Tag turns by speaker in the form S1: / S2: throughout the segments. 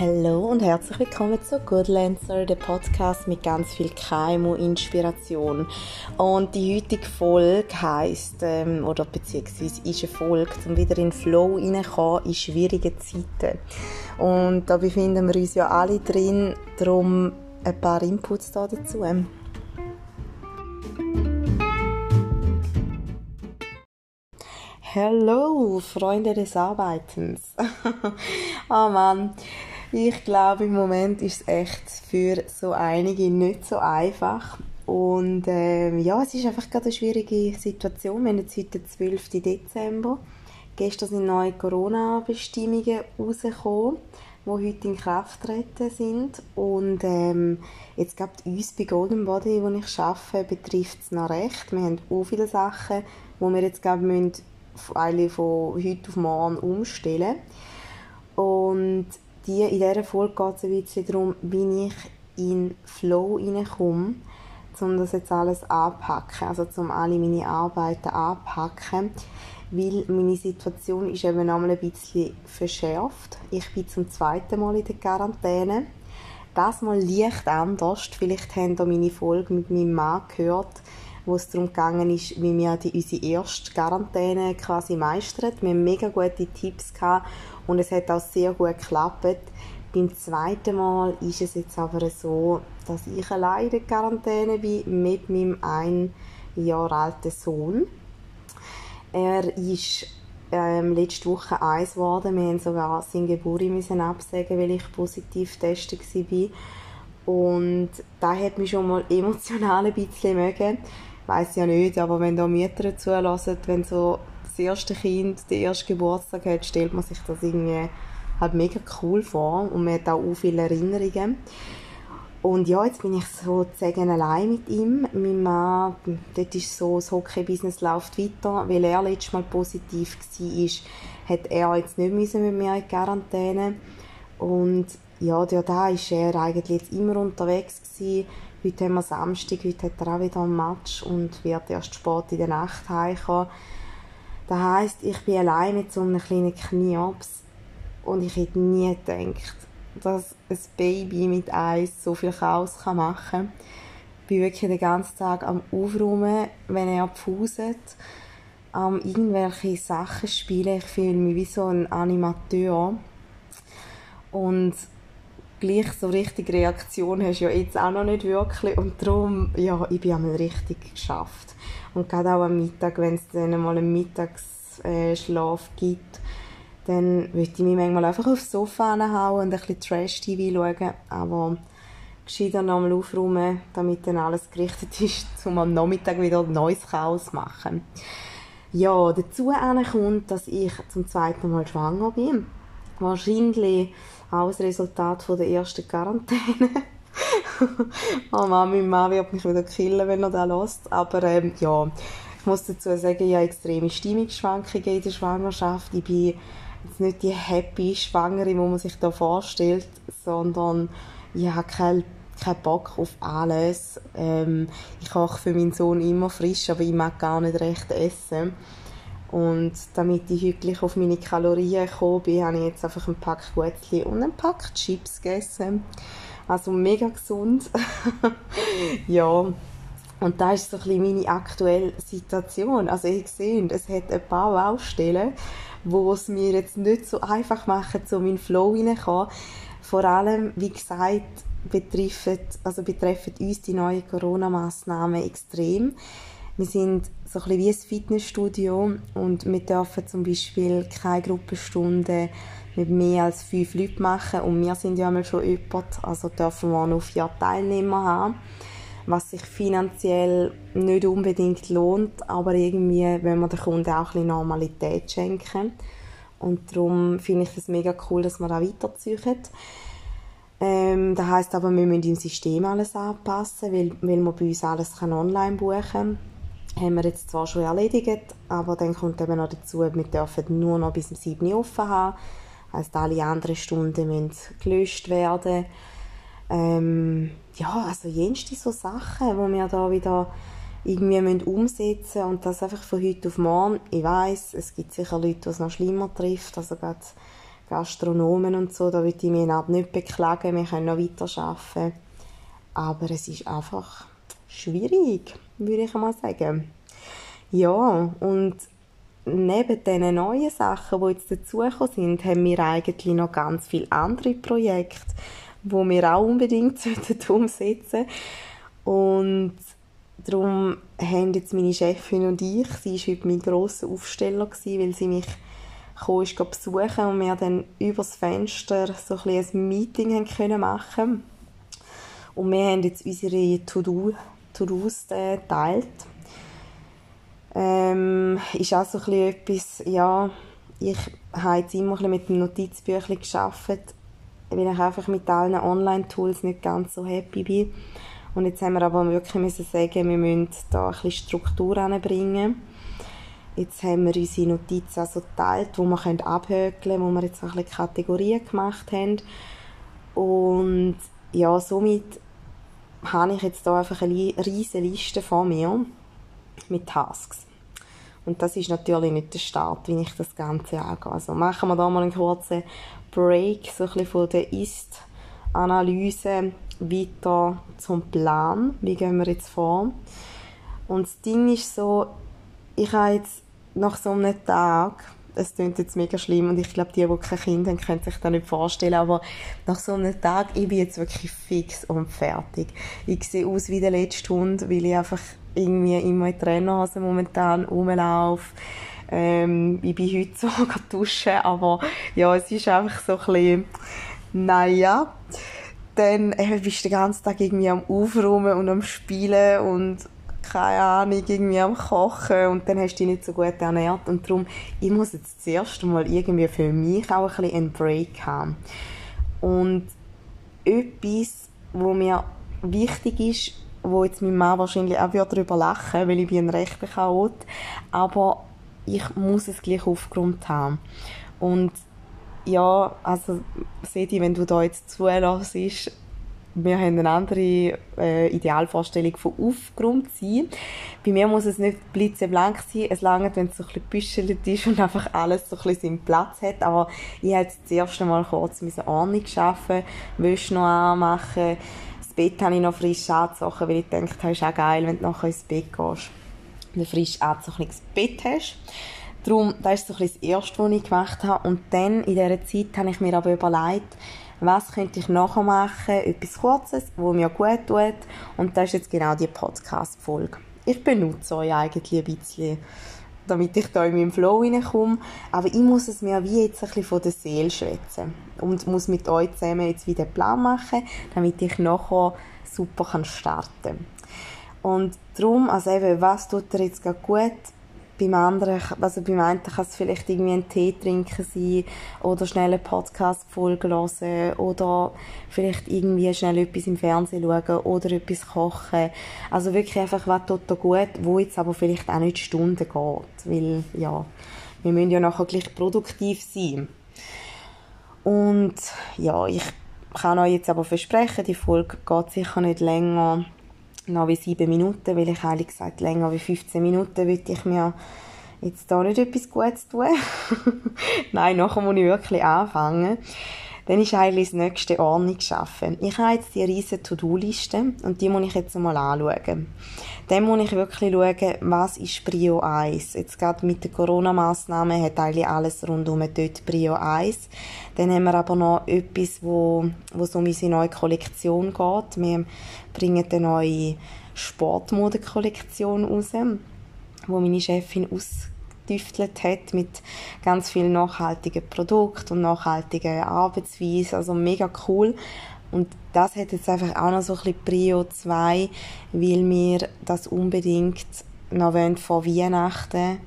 S1: Hallo und herzlich willkommen zu Good Lancer, der Podcast mit ganz viel KMU-Inspiration. Und die heutige Folge heisst, ähm, oder beziehungsweise ist eine Folge, um wieder in Flow reinzukommen in schwierigen Zeiten. Und da befinden wir uns ja alle drin, darum ein paar Inputs da dazu. Hallo, Freunde des Arbeitens. oh Mann, ich glaube, im Moment ist es echt für so einige nicht so einfach. Und ähm, ja, es ist einfach gerade eine schwierige Situation. Wir haben jetzt heute den 12. Dezember. Gestern sind neue Corona-Bestimmungen rausgekommen, die heute in Kraft treten sind. Und ähm, jetzt gerade uns bei Golden Body, wo ich arbeite, betrifft es noch recht. Wir haben auch viele Sachen, wo wir jetzt gerade müssen von heute auf morgen umstellen. Und die, in dieser Folge geht es ein bisschen darum, wie ich in Flow hineinkomme, um das jetzt alles anpacken, also um alle meine Arbeiten anpacken, weil meine Situation ist eben einmal ein bisschen verschärft. Ich bin zum zweiten Mal in der Quarantäne. Das mal leicht anders. Vielleicht haben da meine Folge mit meinem Mann gehört, wo es darum gegangen ist, wie wir die, unsere erste Quarantäne quasi meistern. Wir haben mega gute Tipps gehabt und es hat auch sehr gut geklappt. Beim zweiten Mal ist es jetzt aber so, dass ich alleine in Quarantäne bin mit meinem ein Jahr alten Sohn. Er ist ähm, letzte Woche eins geworden. Wir mussten sogar seine Geburt absagen, weil ich positiv getestet war. Und da hat mich schon mal emotional ein bisschen mögen weiß ja nicht, aber wenn da Mütter zulassen, wenn so das erste Kind den ersten Geburtstag hat, stellt man sich das irgendwie halt mega cool vor und man hat auch viele Erinnerungen. Und ja, jetzt bin ich sozusagen allein mit ihm. Mein Mann, dort ist so, das Hockey-Business läuft weiter. Weil er letztes Mal positiv war, hat er jetzt nicht müssen mit mir in Quarantäne. Und ja, da war er eigentlich jetzt immer unterwegs gewesen. Heute haben wir Samstag, heute hat er auch wieder ein Match und wird erst spät in der Nacht heimkommen. Das heisst, ich bin allein mit so einem kleinen Knirps und ich hätte nie gedacht, dass ein Baby mit Eis so viel Chaos machen kann. Ich bin wirklich den ganzen Tag am Aufräumen, wenn er pfuset, am irgendwelche Sachen spielen. Ich fühle mich wie so ein Animateur. Und gleich so richtig Reaktion hast du ja jetzt auch noch nicht wirklich und darum, ja, ich bin einmal richtig geschafft. Und gerade auch am Mittag, wenn es dann mal einen Mittagsschlaf gibt, dann würde ich mich manchmal einfach aufs Sofa hauen und ein bisschen Trash-TV schauen, aber gescheiter nochmal aufräumen, damit dann alles gerichtet ist, um am Nachmittag wieder ein neues Chaos zu machen. Ja, dazu kommt, dass ich zum zweiten Mal schwanger bin. Wahrscheinlich auch ein Resultat von der ersten Quarantäne. oh Mann, mein Mann wird mich wieder killen, wenn er das lässt. Aber ähm, ja, ich muss dazu sagen, ich habe extreme Stimmungsschwankungen in der Schwangerschaft. Ich bin jetzt nicht die happy Schwangere, die man sich da vorstellt, sondern ich habe keinen keinen Bock auf alles. Ähm, ich koche für meinen Sohn immer frisch, aber ich mag gar nicht recht essen. Und damit ich wirklich auf meine Kalorien gekommen bin, habe ich jetzt einfach ein Pack Guetzli und ein Pack Chips gegessen. Also mega gesund. ja. Und das ist so ein bisschen meine aktuelle Situation. Also ihr seht, es hat ein paar Baustellen, wo es mir jetzt nicht so einfach machen, in den Flow hineinzukommen. Vor allem, wie gesagt, betreffen, also betreffen uns die neuen Corona-Massnahmen extrem. Wir sind so ein wie ein Fitnessstudio und wir dürfen zum Beispiel keine Gruppenstunden mit mehr als fünf Leuten machen. Und wir sind ja einmal schon jemand, also dürfen wir nur vier Teilnehmer haben, was sich finanziell nicht unbedingt lohnt, aber irgendwie, wenn wir den Kunden auch ein bisschen Normalität schenken. Und darum finde ich es mega cool, dass wir da weiterziehen. Ähm, das heisst aber, wir müssen im System alles anpassen, weil, weil man bei uns alles online buchen kann haben wir jetzt zwar schon erledigt, aber dann kommt eben noch dazu, wir dürfen nur noch bis zum 7 offen haben. Also alle anderen Stunden müssen gelöscht werden. Ähm, ja, also jenste so Sachen, die wir da wieder irgendwie müssen umsetzen und das einfach von heute auf morgen. Ich weiß, es gibt sicher Leute, die es noch schlimmer trifft, also gerade Gastronomen und so, da würde ich mich nicht beklagen, wir können noch weiter arbeiten. Aber es ist einfach schwierig, würde ich mal sagen. Ja, und neben diesen neuen Sachen, die jetzt dazugekommen sind, haben wir eigentlich noch ganz viele andere Projekte, die wir auch unbedingt umsetzen sollten. Und darum haben jetzt meine Chefin und ich, sie war heute mein grosser Aufsteller, gewesen, weil sie mich kam, ist besuchen und wir dann übers Fenster so ein, ein Meeting haben können machen Und wir haben jetzt unsere To-Dos äh, geteilt ähm, ist auch so etwas, ja, ich habe jetzt immer ein mit dem Notizbüchlein gearbeitet, weil ich einfach mit allen Online-Tools nicht ganz so happy bin. Und jetzt haben wir aber wirklich müssen sagen, wir müssen da ein Struktur anbringen. Jetzt haben wir unsere Notizen also geteilt, wo wir abhökeln können, wo wir jetzt ein bisschen Kategorien gemacht haben. Und ja, somit habe ich jetzt da einfach eine riesige Liste vor mir mit Tasks. Und das ist natürlich nicht der Start, wie ich das Ganze angehe. Also machen wir da mal einen kurzen Break, so ein bisschen von der Ist-Analyse weiter zum Plan. Wie gehen wir jetzt vor? Und das Ding ist so, ich habe jetzt nach so einem Tag es klingt jetzt mega schlimm und ich glaube, die, die kein Kind haben, können sich das nicht vorstellen, aber nach so einem Tag, ich bin jetzt wirklich fix und fertig. Ich sehe aus wie der letzte Hund, weil ich einfach irgendwie immer in Trainerhose momentan rumlaufe. Ähm, ich bin heute sogar duschen, aber ja, es ist einfach so ein bisschen, naja. Dann äh, bist du den ganzen Tag irgendwie am Aufräumen und am Spielen und keine Ahnung, irgendwie am Kochen und dann hast du dich nicht so gut ernährt und darum, ich muss jetzt das erste Mal irgendwie für mich auch ein bisschen einen Break haben. Und etwas, wo mir wichtig ist, wo jetzt mein Mann wahrscheinlich auch darüber lachen weil ich bin ein rechter Chaot, aber ich muss es gleich aufgrund haben. Und ja, also Sedi, wenn du da jetzt zulässt, wir haben eine andere äh, Idealvorstellung von Aufgrund sein. Bei mir muss es nicht blitzeblank sein, es langt, wenn es so ein bisschen büschelt ist und einfach alles so ein bisschen seinen Platz hat, aber ich habe jetzt das erste Mal kurz meine Ordnung schaffen, Wäsche noch anmachen, das Bett habe ich noch frisch angezogen, weil ich dachte, das ist auch geil, wenn du nachher ins Bett gehst und ein frisch angezogenes Bett hast. Darum, das ist so ein bisschen das Erste, was ich gemacht habe. Und dann, in dieser Zeit, habe ich mir aber überlegt, was könnte ich nachher machen, etwas Kurzes, wo mir gut tut. Und das ist jetzt genau die Podcast-Folge. Ich benutze euch eigentlich ein bisschen, damit ich da in meinen Flow hineinkomme. Aber ich muss es mir wie jetzt ein bisschen von der Seele schwätzen. Und muss mit euch zusammen jetzt wieder einen Plan machen, damit ich nachher super starten kann. Und darum, also eben, was tut dir jetzt gut? Beim anderen, also beim einen kann es vielleicht irgendwie einen Tee trinken sein oder schnell eine Podcast-Folge hören oder vielleicht irgendwie schnell etwas im Fernsehen schauen oder etwas kochen. Also wirklich einfach, was tut da gut, wo jetzt aber vielleicht auch nicht Stunden geht, weil, ja, wir müssen ja nachher gleich produktiv sein. Und, ja, ich kann euch jetzt aber versprechen, die Folge geht sicher nicht länger noch wie sieben Minuten, weil ich ehrlich gesagt länger wie 15 Minuten würde ich mir jetzt da nicht etwas Gutes tun. Nein, nachher muss ich wirklich anfangen. Dann ist eigentlich das nächste Ordnung schaffen. Ich habe jetzt die riesige To-Do-Liste und die muss ich jetzt mal anschauen. Dann muss ich wirklich schauen, was ist Prio 1. Jetzt gerade mit den Corona-Massnahmen hat eigentlich alles rundum dort Prio 1. Dann haben wir aber noch etwas, wo, wo so um unsere neue Kollektion geht. Wir bringen eine neue Sportmodekollektion raus, wo meine Chefin ausgetüftelt hat mit ganz vielen nachhaltigen Produkten und nachhaltigen Arbeitsweisen. Also mega cool. Und das hat jetzt einfach auch noch so ein bisschen Prio 2, weil wir das unbedingt noch vor Weihnachten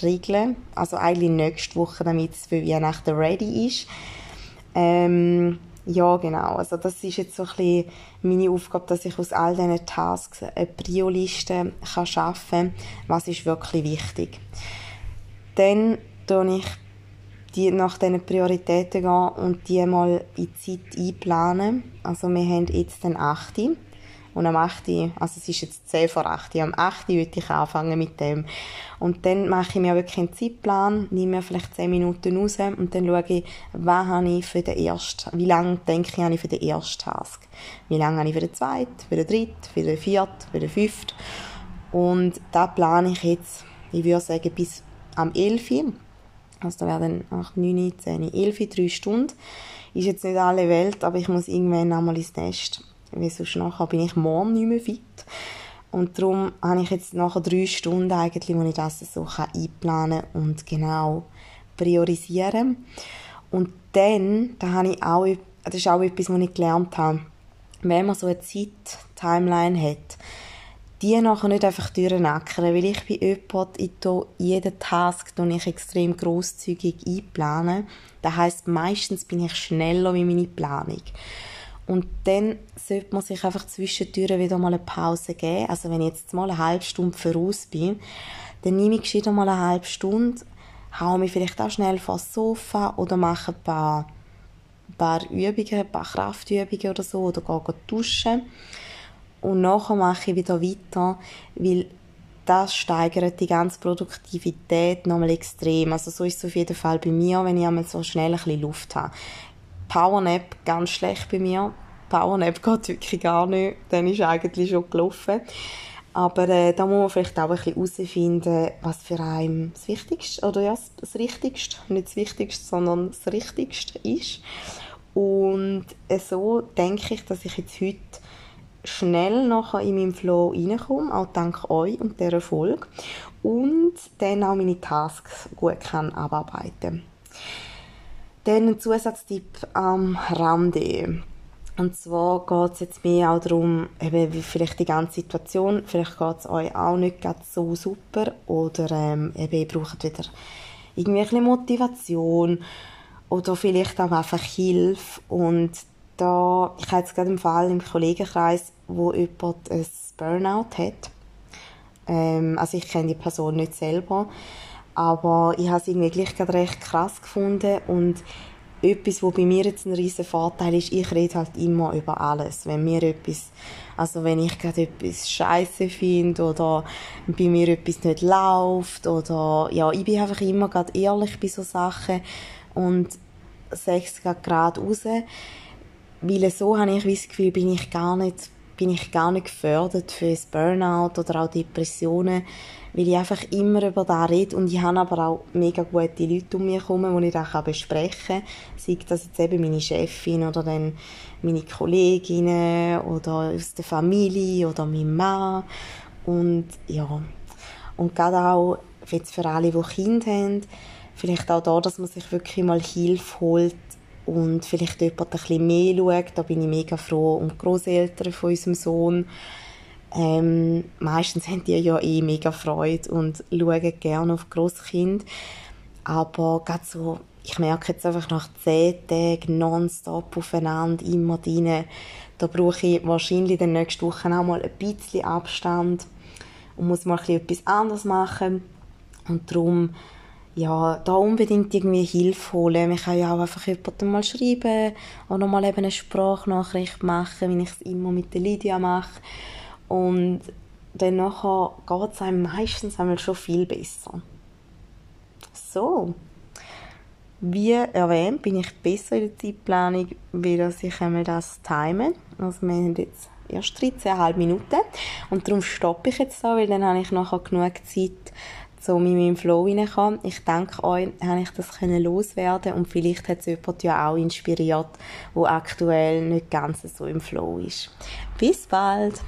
S1: regeln. Also eigentlich nächste Woche, damit es für Weihnachten ready ist. Ähm, ja, genau. Also das ist jetzt so ein bisschen meine Aufgabe, dass ich aus all diesen Tasks eine Prio-Liste schaffen kann. Was ist wirklich wichtig? Dann tue ich die nach diesen Prioritäten gehen und die mal in die Zeit einplanen. Also wir haben jetzt den 8. Und am 8. also es ist jetzt 10 vor 8. Am 8. würde ich anfangen mit dem. Und dann mache ich mir wirklich einen Zeitplan, nehme mir vielleicht 10 Minuten raus und dann schaue ich, was habe ich für den ersten, wie lange denke ich, habe ich für den ersten Task. Wie lange habe ich für den zweiten, für den dritten, für den vierten, für den fünften. Und da plane ich jetzt, ich würde sagen, bis am 11. Also da werden 8, 9, 10, 11, 3 Stunden. Ist jetzt nicht alle Welt, aber ich muss irgendwann einmal ins Nest. Weil sonst nachher bin ich morgen nicht mehr fit. Und darum habe ich jetzt nachher drei Stunden eigentlich, wo ich das so einplanen kann und genau priorisieren. Und dann, da habe ich auch, das ist auch etwas, was ich gelernt habe, wenn man so eine Zeit-Timeline hat, die nachher nicht einfach durchnackern, weil ich ich tue jeden Task tue ich extrem grosszügig einplanen. Das heisst, meistens bin ich schneller wie meine Planung. Und dann sollte man sich einfach zwischendurch wieder mal eine Pause geben. Also wenn ich jetzt mal eine halbe Stunde voraus bin, dann nehme ich wieder mal eine halbe Stunde, haue mich vielleicht auch schnell vor das Sofa oder mache ein paar, ein paar Übungen, ein paar Kraftübungen oder so oder gehe duschen und nachher mache ich wieder weiter, weil das steigert die ganze Produktivität nochmal extrem. Also so ist es auf jeden Fall bei mir, wenn ich einmal so schnell ein bisschen Luft habe. Powernap ganz schlecht bei mir. Powernap geht wirklich gar nicht. Dann ist eigentlich schon gelaufen. Aber äh, da muss man vielleicht auch ein bisschen herausfinden, was für einen das Wichtigste, oder ja, das Richtigste, nicht das Wichtigste, sondern das Richtigste ist. Und äh, so denke ich, dass ich jetzt heute schnell nachher in meinen Flow reinkomme, auch dank euch und dieser Folge. Und dann auch meine Tasks gut kann abarbeiten Dann ein Zusatztipp am Rande. Und zwar geht es jetzt mehr auch darum, eben wie vielleicht die ganze Situation, vielleicht geht es euch auch nicht so super oder ähm, eben ihr braucht wieder irgendwie Motivation oder vielleicht auch einfach Hilfe und da, ich habe jetzt gerade einen Fall im Kollegenkreis, wo jemand ein Burnout hat. Ähm, also ich kenne die Person nicht selber, aber ich habe es irgendwie gleich gerade recht krass gefunden und etwas, wo bei mir jetzt ein riesen Vorteil ist, ich rede halt immer über alles. Wenn mir etwas, also wenn ich gerade etwas scheiße finde oder bei mir etwas nicht läuft oder ja, ich bin einfach immer gerade ehrlich bei so Sachen und es gerade raus weil so habe ich das Gefühl, bin ich gar nicht, bin ich gar nicht gefördert für das Burnout oder auch Depressionen, weil ich einfach immer über das rede und ich habe aber auch mega gute Leute um mich herum, die ich das besprechen kann. Sei das jetzt eben meine Chefin oder dann meine Kolleginnen oder aus der Familie oder mein Mann und ja, und gerade auch jetzt für alle, die Kinder haben, vielleicht auch da, dass man sich wirklich mal Hilfe holt, und vielleicht jemand ein bisschen mehr schaut. Da bin ich mega froh. Und die Grosseltern von unserem Sohn, ähm, meistens haben die ja eh mega Freude und schauen gerne auf Grosskind. Aber gerade so, ich merke jetzt einfach nach zehn Tagen nonstop aufeinander, immer drin, da brauche ich wahrscheinlich in den nächsten Wochen auch mal ein bisschen Abstand und muss mal ein bisschen etwas anderes machen. Und darum ja, da unbedingt irgendwie Hilfe holen. Ich kann ja auch einfach jemandem mal schreiben oder mal eben eine Sprachnachricht machen, wie ich es immer mit der Lydia mache. Und dann nachher geht es einem meistens einmal schon viel besser. So. Wie erwähnt, bin ich besser in der Zeitplanung, wie dass ich einmal das time. Also wir haben jetzt erst 13,5 Minuten und darum stoppe ich jetzt da, weil dann habe ich nachher genug Zeit, so in meinen Flow reinkommen. Ich denke euch, habe ich das können loswerden und vielleicht hat es jemand ja auch inspiriert, wo aktuell nicht ganz so im Flow ist. Bis bald!